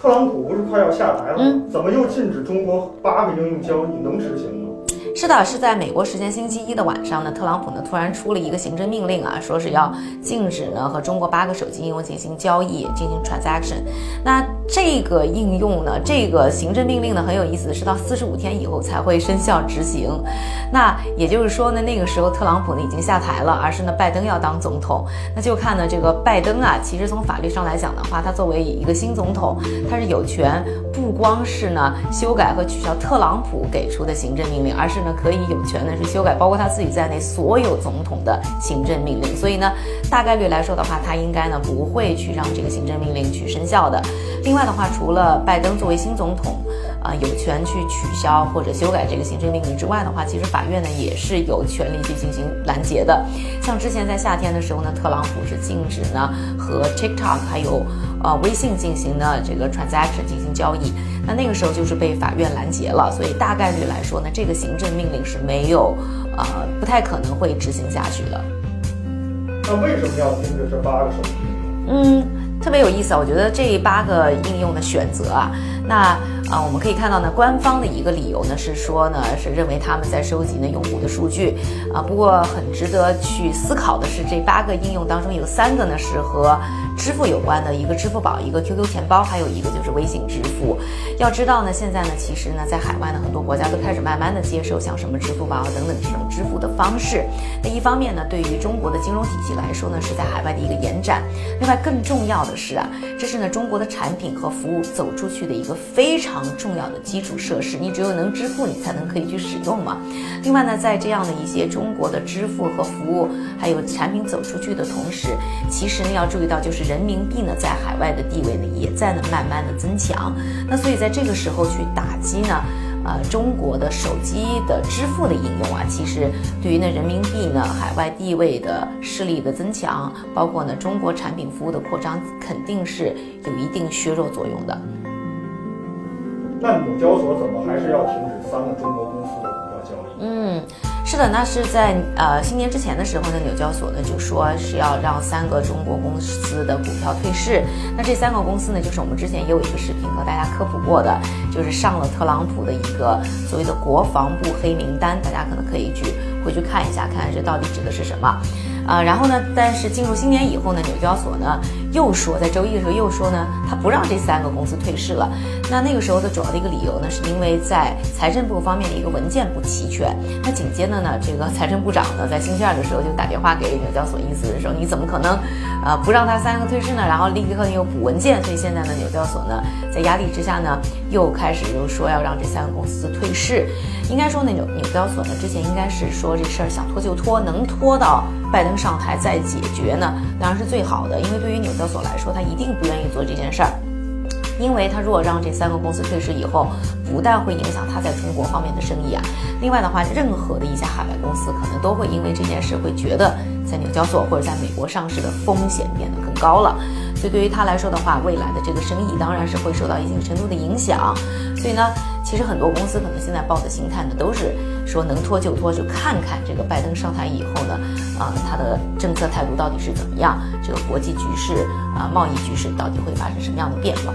特朗普不是快要下台了吗？嗯怎么又禁止中国八个应用交易？能执行吗？是的，是在美国时间星期一的晚上呢，特朗普呢突然出了一个行政命令啊，说是要禁止呢和中国八个手机应用进行交易，进行 transaction。那这个应用呢，这个行政命令呢很有意思，是到四十五天以后才会生效执行。那也就是说呢，那个时候特朗普呢已经下台了，而是呢拜登要当总统。那就看呢这个拜登啊，其实从法律上来讲的话，他作为一个新总统，他是有权不光是呢修改和取消特朗普给出的行政命令，而是可以有权呢是修改包括他自己在内所有总统的行政命令。所以呢，大概率来说的话，他应该呢不会去让这个行政命令去生效的。另外的话，除了拜登作为新总统，啊、有权去取消或者修改这个行政命令之外的话，其实法院呢也是有权利去进行拦截的。像之前在夏天的时候呢，特朗普是禁止呢和 TikTok 还有呃微信进行呢这个 transaction 进行交易，那那个时候就是被法院拦截了，所以大概率来说呢，这个行政命令是没有呃不太可能会执行下去的。那为什么要禁止这八个手机？嗯，特别有意思啊！我觉得这八个应用的选择啊，那啊、我们可以看到呢，官方的一个理由呢是说呢，是认为他们在收集呢用户的数据啊。不过很值得去思考的是，这八个应用当中有三个呢是和支付有关的，一个支付宝，一个 QQ 钱包，还有一个就是微信支付。要知道呢，现在呢，其实呢，在海外呢，很多国家都开始慢慢的接受像什么支付宝等等这种支付的方式。那一方面呢，对于中国的金融体系来说呢，是在海外的一个延展。另外，更重要的是啊，这是呢中国的产品和服务走出去的一个非常重要的基础设施。你只有能支付，你才能可以去使用嘛。另外呢，在这样的一些中国的支付和服务还有产品走出去的同时，其实呢要注意到，就是人民币呢在海外的地位呢也在呢慢慢的增强。那所以在这个时候去打击呢。呃，中国的手机的支付的应用啊，其实对于呢人民币呢海外地位的势力的增强，包括呢中国产品服务的扩张，肯定是有一定削弱作用的。那纽交所怎么还是要停止三个中国公司的股票交易？嗯，是的，那是在呃新年之前的时候呢，纽交所呢就说是要让三个中国公司的股票退市。那这三个公司呢，就是我们之前也有一个视频和大家科普过的，就是上了特朗普的一个所谓的国防部黑名单，大家可能可以去回去看一下，看看这到底指的是什么。啊，然后呢，但是进入新年以后呢，纽交所呢又说，在周一的时候又说呢，他不让这三个公司退市了。那那个时候的主要的一个理由呢，是因为在财政部方面的一个文件不齐全。那紧接着呢，这个财政部长呢，在星期二的时候就打电话给纽交所，意思是说你怎么可能，呃，不让他三个退市呢？然后立刻又补文件，所以现在呢，纽交所呢在压力之下呢，又开始又说要让这三个公司退市。应该说呢，纽纽交所呢之前应该是说这事儿想拖就拖，能拖到拜登上台再解决呢，当然是最好的。因为对于纽交所来说，他一定不愿意做这件事儿。因为他如果让这三个公司退市以后，不但会影响他在中国方面的生意啊，另外的话，任何的一家海外公司可能都会因为这件事会觉得在纽交所或者在美国上市的风险变得更高了。所以对于他来说的话，未来的这个生意当然是会受到一定程度的影响。所以呢，其实很多公司可能现在抱的心态呢，都是说能拖就拖，就看看这个拜登上台以后呢，啊、他的政策态度到底是怎么样，这个国际局势啊、贸易局势到底会发生什么样的变化。